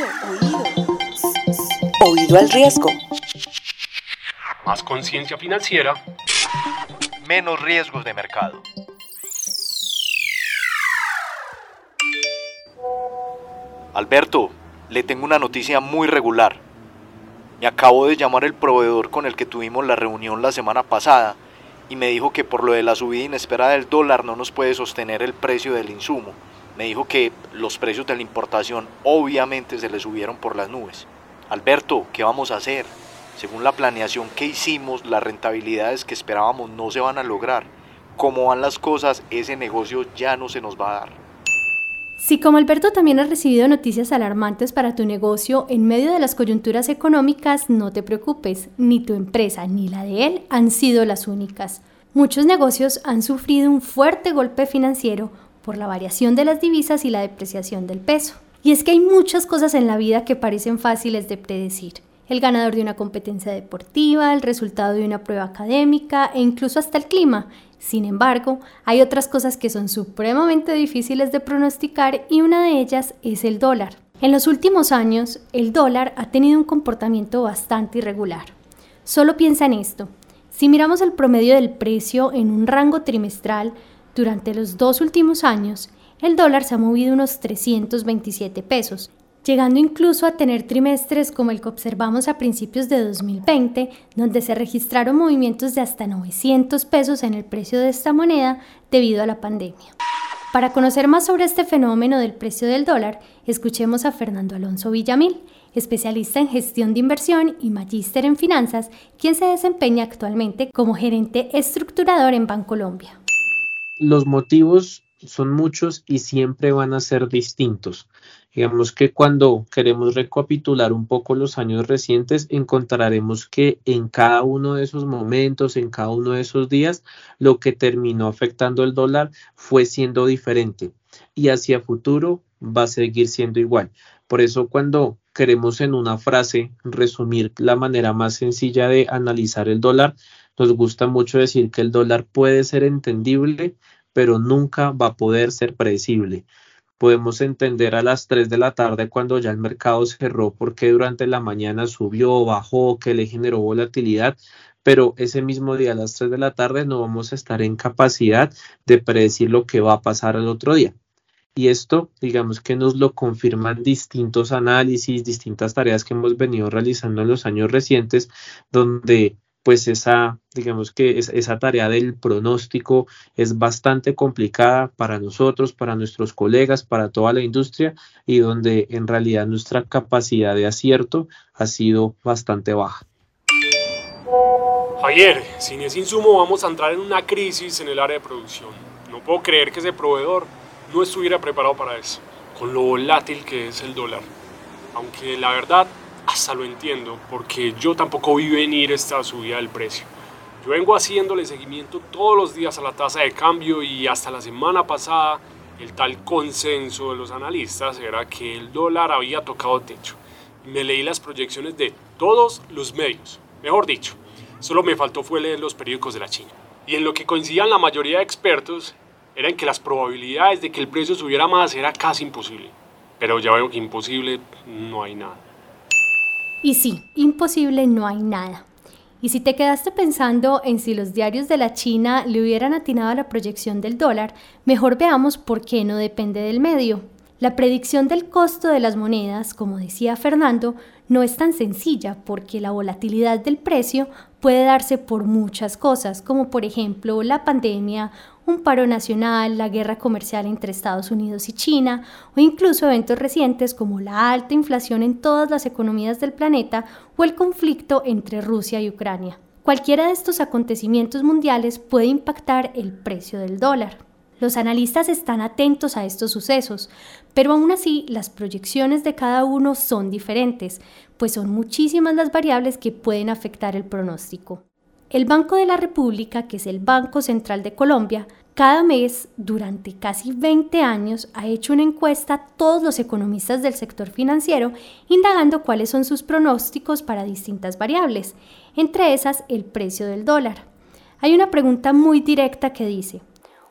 oído, oído. Oído al riesgo. Más conciencia financiera. Menos riesgos de mercado. Alberto, le tengo una noticia muy regular. Me acabo de llamar el proveedor con el que tuvimos la reunión la semana pasada y me dijo que por lo de la subida inesperada del dólar no nos puede sostener el precio del insumo. Me dijo que los precios de la importación obviamente se le subieron por las nubes. Alberto, ¿qué vamos a hacer? Según la planeación que hicimos, las rentabilidades que esperábamos no se van a lograr. Como van las cosas, ese negocio ya no se nos va a dar. Si como Alberto también has recibido noticias alarmantes para tu negocio en medio de las coyunturas económicas, no te preocupes, ni tu empresa ni la de él han sido las únicas. Muchos negocios han sufrido un fuerte golpe financiero por la variación de las divisas y la depreciación del peso. Y es que hay muchas cosas en la vida que parecen fáciles de predecir. El ganador de una competencia deportiva, el resultado de una prueba académica e incluso hasta el clima. Sin embargo, hay otras cosas que son supremamente difíciles de pronosticar y una de ellas es el dólar. En los últimos años, el dólar ha tenido un comportamiento bastante irregular. Solo piensa en esto. Si miramos el promedio del precio en un rango trimestral, durante los dos últimos años, el dólar se ha movido unos 327 pesos, llegando incluso a tener trimestres como el que observamos a principios de 2020, donde se registraron movimientos de hasta 900 pesos en el precio de esta moneda debido a la pandemia. Para conocer más sobre este fenómeno del precio del dólar, escuchemos a Fernando Alonso Villamil, especialista en gestión de inversión y magíster en finanzas, quien se desempeña actualmente como gerente estructurador en Bancolombia. Los motivos son muchos y siempre van a ser distintos. Digamos que cuando queremos recapitular un poco los años recientes, encontraremos que en cada uno de esos momentos, en cada uno de esos días, lo que terminó afectando el dólar fue siendo diferente y hacia futuro va a seguir siendo igual. Por eso cuando queremos en una frase resumir la manera más sencilla de analizar el dólar, nos gusta mucho decir que el dólar puede ser entendible, pero nunca va a poder ser predecible. Podemos entender a las 3 de la tarde cuando ya el mercado cerró porque durante la mañana subió bajó, que le generó volatilidad, pero ese mismo día a las 3 de la tarde no vamos a estar en capacidad de predecir lo que va a pasar el otro día. Y esto, digamos que nos lo confirman distintos análisis, distintas tareas que hemos venido realizando en los años recientes, donde pues esa, digamos que esa tarea del pronóstico es bastante complicada para nosotros, para nuestros colegas, para toda la industria y donde en realidad nuestra capacidad de acierto ha sido bastante baja. Javier, sin ese insumo vamos a entrar en una crisis en el área de producción. No puedo creer que ese proveedor no estuviera preparado para eso, con lo volátil que es el dólar. Aunque la verdad hasta lo entiendo, porque yo tampoco vi venir esta subida del precio. Yo vengo haciéndole seguimiento todos los días a la tasa de cambio y hasta la semana pasada el tal consenso de los analistas era que el dólar había tocado techo. Me leí las proyecciones de todos los medios, mejor dicho, solo me faltó fue leer los periódicos de la China. Y en lo que coincidían la mayoría de expertos era en que las probabilidades de que el precio subiera más era casi imposible. Pero ya veo que imposible no hay nada. Y sí, imposible no hay nada. Y si te quedaste pensando en si los diarios de la China le hubieran atinado a la proyección del dólar, mejor veamos por qué no depende del medio. La predicción del costo de las monedas, como decía Fernando, no es tan sencilla porque la volatilidad del precio puede darse por muchas cosas, como por ejemplo la pandemia, un paro nacional, la guerra comercial entre Estados Unidos y China, o incluso eventos recientes como la alta inflación en todas las economías del planeta o el conflicto entre Rusia y Ucrania. Cualquiera de estos acontecimientos mundiales puede impactar el precio del dólar. Los analistas están atentos a estos sucesos, pero aún así las proyecciones de cada uno son diferentes, pues son muchísimas las variables que pueden afectar el pronóstico. El Banco de la República, que es el Banco Central de Colombia, cada mes, durante casi 20 años, ha hecho una encuesta a todos los economistas del sector financiero, indagando cuáles son sus pronósticos para distintas variables, entre esas el precio del dólar. Hay una pregunta muy directa que dice,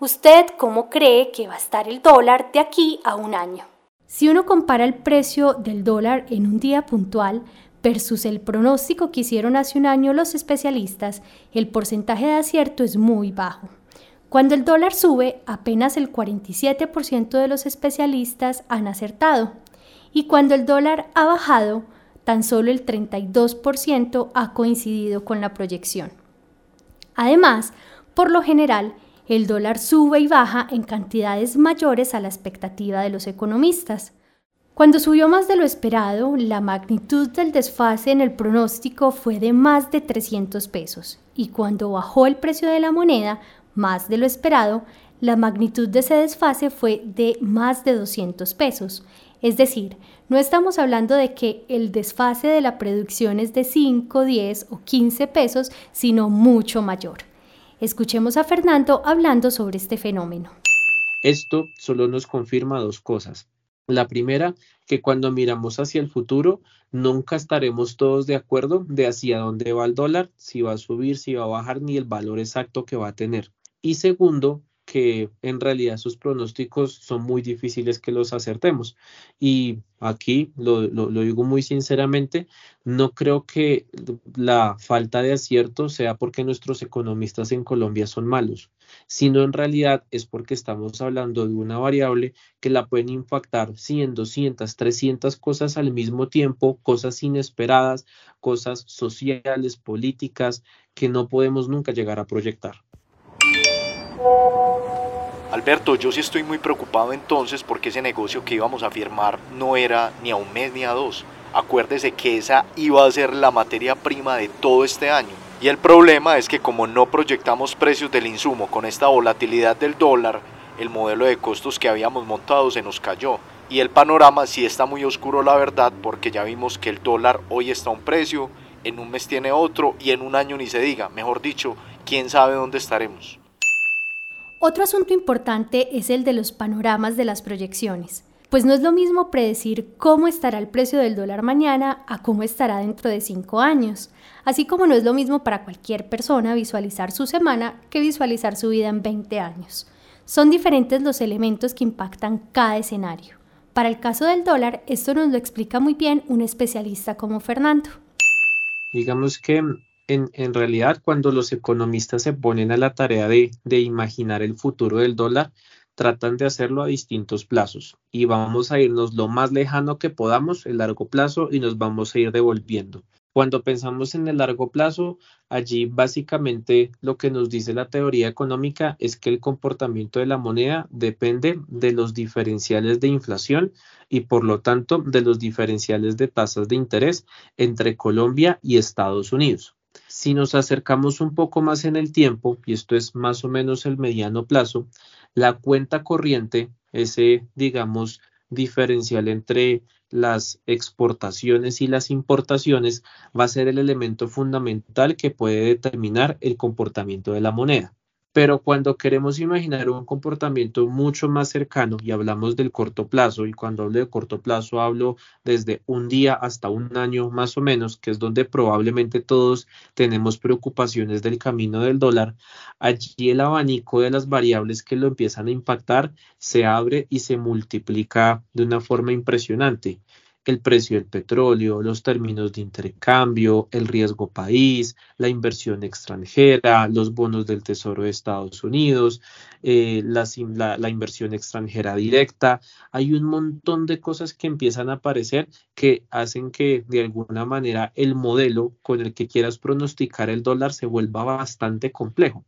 ¿usted cómo cree que va a estar el dólar de aquí a un año? Si uno compara el precio del dólar en un día puntual versus el pronóstico que hicieron hace un año los especialistas, el porcentaje de acierto es muy bajo. Cuando el dólar sube, apenas el 47% de los especialistas han acertado. Y cuando el dólar ha bajado, tan solo el 32% ha coincidido con la proyección. Además, por lo general, el dólar sube y baja en cantidades mayores a la expectativa de los economistas. Cuando subió más de lo esperado, la magnitud del desfase en el pronóstico fue de más de 300 pesos y cuando bajó el precio de la moneda, más de lo esperado, la magnitud de ese desfase fue de más de 200 pesos. Es decir, no estamos hablando de que el desfase de la producción es de 5, 10 o 15 pesos, sino mucho mayor. Escuchemos a Fernando hablando sobre este fenómeno. Esto solo nos confirma dos cosas. La primera, que cuando miramos hacia el futuro, nunca estaremos todos de acuerdo de hacia dónde va el dólar, si va a subir, si va a bajar, ni el valor exacto que va a tener. Y segundo, que en realidad sus pronósticos son muy difíciles que los acertemos. Y aquí lo, digo muy sinceramente, no creo que la falta de acierto sea porque nuestros economistas en Colombia son malos, sino en realidad es porque estamos hablando de una variable que la pueden impactar 100, 200, 300 cosas al mismo tiempo, cosas inesperadas, cosas sociales, políticas, que no podemos nunca llegar a proyectar. Alberto, yo sí estoy muy preocupado entonces porque ese negocio que íbamos a firmar no era ni a un mes ni a dos. Acuérdese que esa iba a ser la materia prima de todo este año. Y el problema es que como no proyectamos precios del insumo con esta volatilidad del dólar, el modelo de costos que habíamos montado se nos cayó. Y el panorama sí está muy oscuro la verdad porque ya vimos que el dólar hoy está a un precio, en un mes tiene otro y en un año ni se diga. Mejor dicho, quién sabe dónde estaremos. Otro asunto importante es el de los panoramas de las proyecciones, pues no es lo mismo predecir cómo estará el precio del dólar mañana a cómo estará dentro de cinco años, así como no es lo mismo para cualquier persona visualizar su semana que visualizar su vida en 20 años. Son diferentes los elementos que impactan cada escenario. Para el caso del dólar, esto nos lo explica muy bien un especialista como Fernando. Digamos que en, realidad cuando los economistas se ponen a la tarea de, de imaginar el futuro del dólar, tratan de hacerlo a distintos plazos y vamos a irnos lo más lejano que podamos, el largo plazo, y nos vamos a ir devolviendo. Cuando pensamos en el largo plazo, allí básicamente lo que nos dice la teoría económica es que el comportamiento de la moneda depende de los diferenciales de inflación y por lo tanto de los diferenciales de tasas de interés entre Colombia y Estados Unidos. Si nos acercamos un poco más en el tiempo, y esto es más o menos el mediano plazo, la cuenta corriente, ese, digamos, diferencial entre las exportaciones y las importaciones, va a ser el elemento fundamental que puede determinar el comportamiento de la moneda. Pero cuando queremos imaginar un comportamiento mucho más cercano y hablamos del corto plazo, y cuando hablo de corto plazo hablo desde un día hasta un año más o menos, que es donde probablemente todos tenemos preocupaciones del camino del dólar, allí el abanico de las variables que lo empiezan a impactar se abre y se multiplica de una forma impresionante el precio del petróleo, los términos de intercambio, el riesgo país, la inversión extranjera, los bonos del Tesoro de Estados Unidos, eh, la, la, inversión extranjera directa. Hay un montón de cosas que empiezan a aparecer que hacen que de alguna manera el modelo con el que quieras pronosticar el dólar se vuelva bastante complejo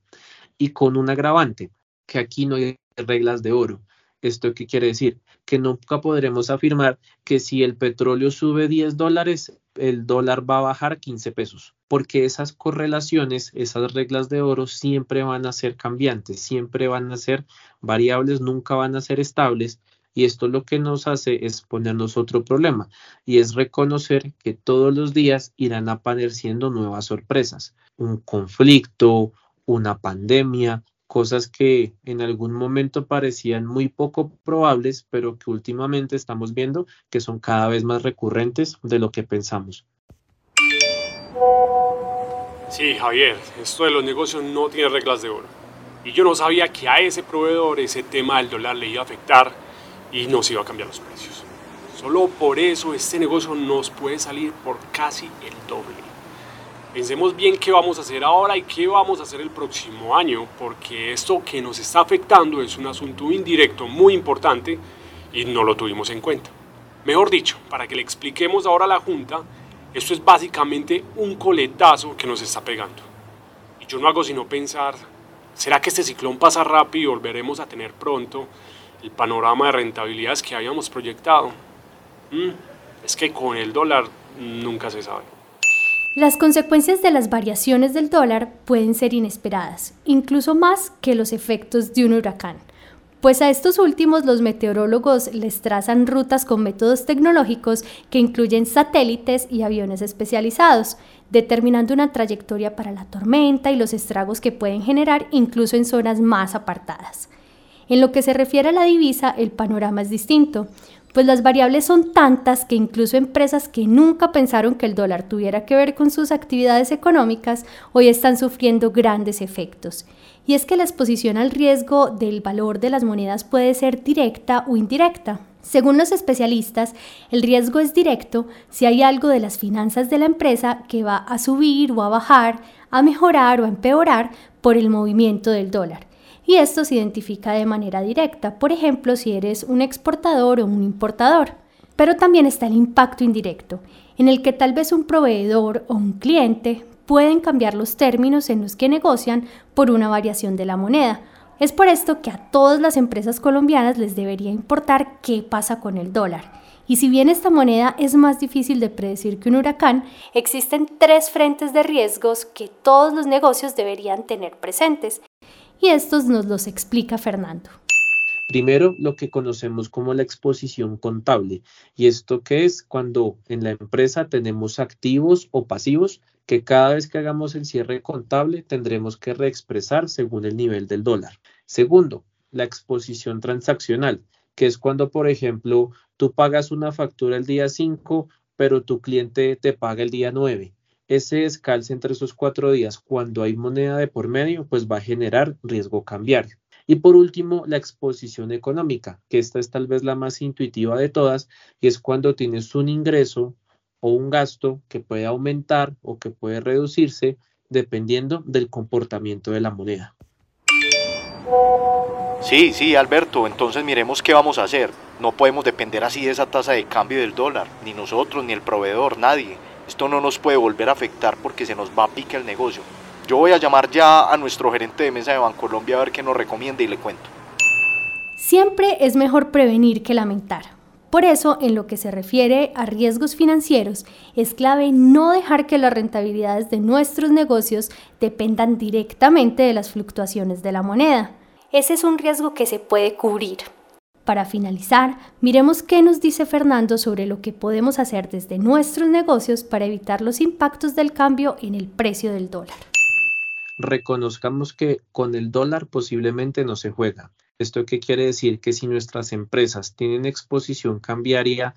y con un agravante, que aquí no hay reglas de oro. ¿Esto qué quiere decir? Que nunca podremos afirmar que si el petróleo sube 10 dólares, el dólar va a bajar 15 pesos, porque esas correlaciones, esas reglas de oro siempre van a ser cambiantes, siempre van a ser variables, nunca van a ser estables. Y esto lo que nos hace es ponernos otro problema, y es reconocer que todos los días irán apareciendo nuevas sorpresas, un conflicto, una pandemia, cosas que en algún momento parecían muy poco probables, pero que últimamente estamos viendo que son cada vez más recurrentes de lo que pensamos. Sí, Javier, esto de los negocios no tiene reglas de oro. Y yo no sabía que a ese proveedor ese tema del dólar le iba a afectar y nos iba a cambiar los precios. Solo por eso este negocio nos puede salir por casi el doble. Pensemos bien qué vamos a hacer ahora y qué vamos a hacer el próximo año, porque esto que nos está afectando es un asunto indirecto muy importante y no lo tuvimos en cuenta. Mejor dicho, para que le expliquemos ahora a la Junta, esto es básicamente un coletazo que nos está pegando. Y yo no hago sino pensar, ¿será que este ciclón pasa rápido y volveremos a tener pronto el panorama de rentabilidades que habíamos proyectado? Mm, es que con el dólar nunca se sabe. Las consecuencias de las variaciones del dólar pueden ser inesperadas, incluso más que los efectos de un huracán, pues a estos últimos los meteorólogos les trazan rutas con métodos tecnológicos que incluyen satélites y aviones especializados, determinando una trayectoria para la tormenta y los estragos que pueden generar incluso en zonas más apartadas. En lo que se refiere a la divisa, el panorama es distinto pues las variables son tantas que incluso empresas que nunca pensaron que el dólar tuviera que ver con sus actividades económicas hoy están sufriendo grandes efectos. Y es que la exposición al riesgo del valor de las monedas puede ser directa o indirecta. Según los especialistas, el riesgo es directo si hay algo de las finanzas de la empresa que va a subir o a bajar, a mejorar o a empeorar por el movimiento del dólar y esto se identifica de manera directa, por ejemplo, si eres un exportador o un importador. Pero también está el impacto indirecto, en el que tal vez un proveedor o un cliente pueden cambiar los términos en los que negocian por una variación de la moneda. Es por esto que a todas las empresas colombianas les debería importar qué pasa con el dólar. Y si bien esta moneda es más difícil de predecir que un huracán, existen tres frentes de riesgos que todos los negocios deberían tener presentes y estos nos los explica Fernando. Primero, lo que conocemos como la exposición contable. ¿Y esto qué es? Cuando en la empresa tenemos activos o pasivos que cada vez que hagamos el cierre contable tendremos que reexpresar según el nivel del dólar. Segundo, la exposición transaccional, que es cuando, por ejemplo, tú pagas una factura el día 5, pero tu cliente te paga el día 9 ese descalce entre esos cuatro días, cuando hay moneda de por medio, pues va a generar riesgo cambiario. Y por último, la exposición económica, que esta es tal vez la más intuitiva de todas, y es cuando tienes un ingreso o un gasto que puede aumentar o que puede reducirse dependiendo del comportamiento de la moneda. Sí, sí, Alberto, entonces miremos qué vamos a hacer. No podemos depender así de esa tasa de cambio del dólar, ni nosotros, ni el proveedor, nadie. Esto no nos puede volver a afectar porque se nos va a pique el negocio. Yo voy a llamar ya a nuestro gerente de mesa de Bancolombia a ver qué nos recomienda y le cuento. Siempre es mejor prevenir que lamentar. Por eso, en lo que se refiere a riesgos financieros, es clave no dejar que las rentabilidades de nuestros negocios dependan directamente de las fluctuaciones de la moneda. Ese es un riesgo que se puede cubrir. Para finalizar, miremos qué nos dice Fernando sobre lo que podemos hacer desde nuestros negocios para evitar los impactos del cambio en el precio del dólar. Reconozcamos que con el dólar posiblemente no se juega. ¿Esto qué quiere decir? Que si nuestras empresas tienen exposición cambiaria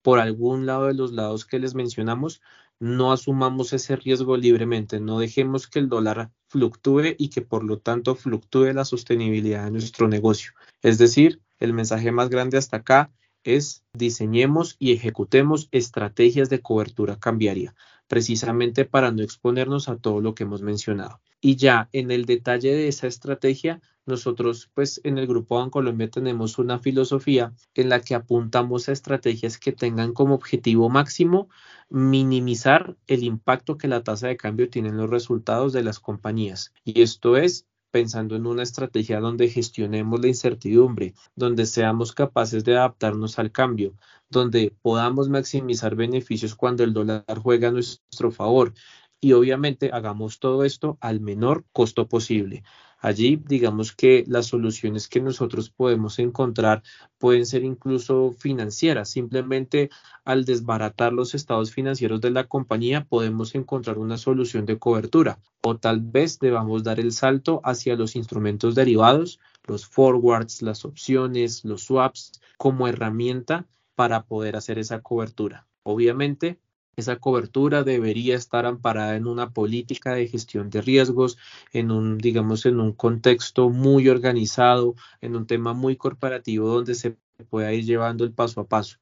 por algún lado de los lados que les mencionamos, no asumamos ese riesgo libremente, no dejemos que el dólar fluctúe y que por lo tanto fluctúe la sostenibilidad de nuestro negocio. Es decir, el mensaje más grande hasta acá es diseñemos y ejecutemos estrategias de cobertura cambiaria, precisamente para no exponernos a todo lo que hemos mencionado. Y ya en el detalle de esa estrategia, nosotros pues en el Grupo Bancolombia tenemos una filosofía en la que apuntamos a estrategias que tengan como objetivo máximo minimizar el impacto que la tasa de cambio tiene en los resultados de las compañías. Y esto es pensando en una estrategia donde gestionemos la incertidumbre, donde seamos capaces de adaptarnos al cambio, donde podamos maximizar beneficios cuando el dólar juega a nuestro favor y obviamente hagamos todo esto al menor costo posible. Allí, digamos que las soluciones que nosotros podemos encontrar pueden ser incluso financieras. Simplemente al desbaratar los estados financieros de la compañía podemos encontrar una solución de cobertura o tal vez debamos dar el salto hacia los instrumentos derivados, los forwards, las opciones, los swaps como herramienta para poder hacer esa cobertura. Obviamente, esa cobertura debería estar amparada en una política de gestión de riesgos, en un, digamos, en un contexto muy organizado, en un tema muy corporativo donde se pueda ir llevando el paso a paso.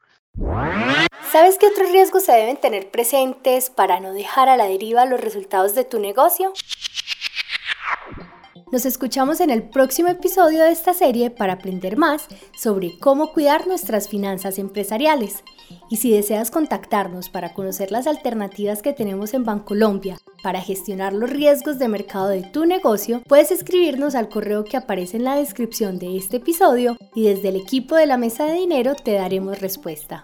¿Sabes qué otros riesgos se deben tener presentes para no dejar a la deriva los resultados de tu negocio? Nos escuchamos en el próximo episodio de esta serie para aprender más sobre cómo cuidar nuestras finanzas empresariales. Y si deseas contactarnos para conocer las alternativas que tenemos en Bancolombia para gestionar los riesgos de mercado de tu negocio, puedes escribirnos al correo que aparece en la descripción de este episodio y desde el equipo de la mesa de dinero te daremos respuesta.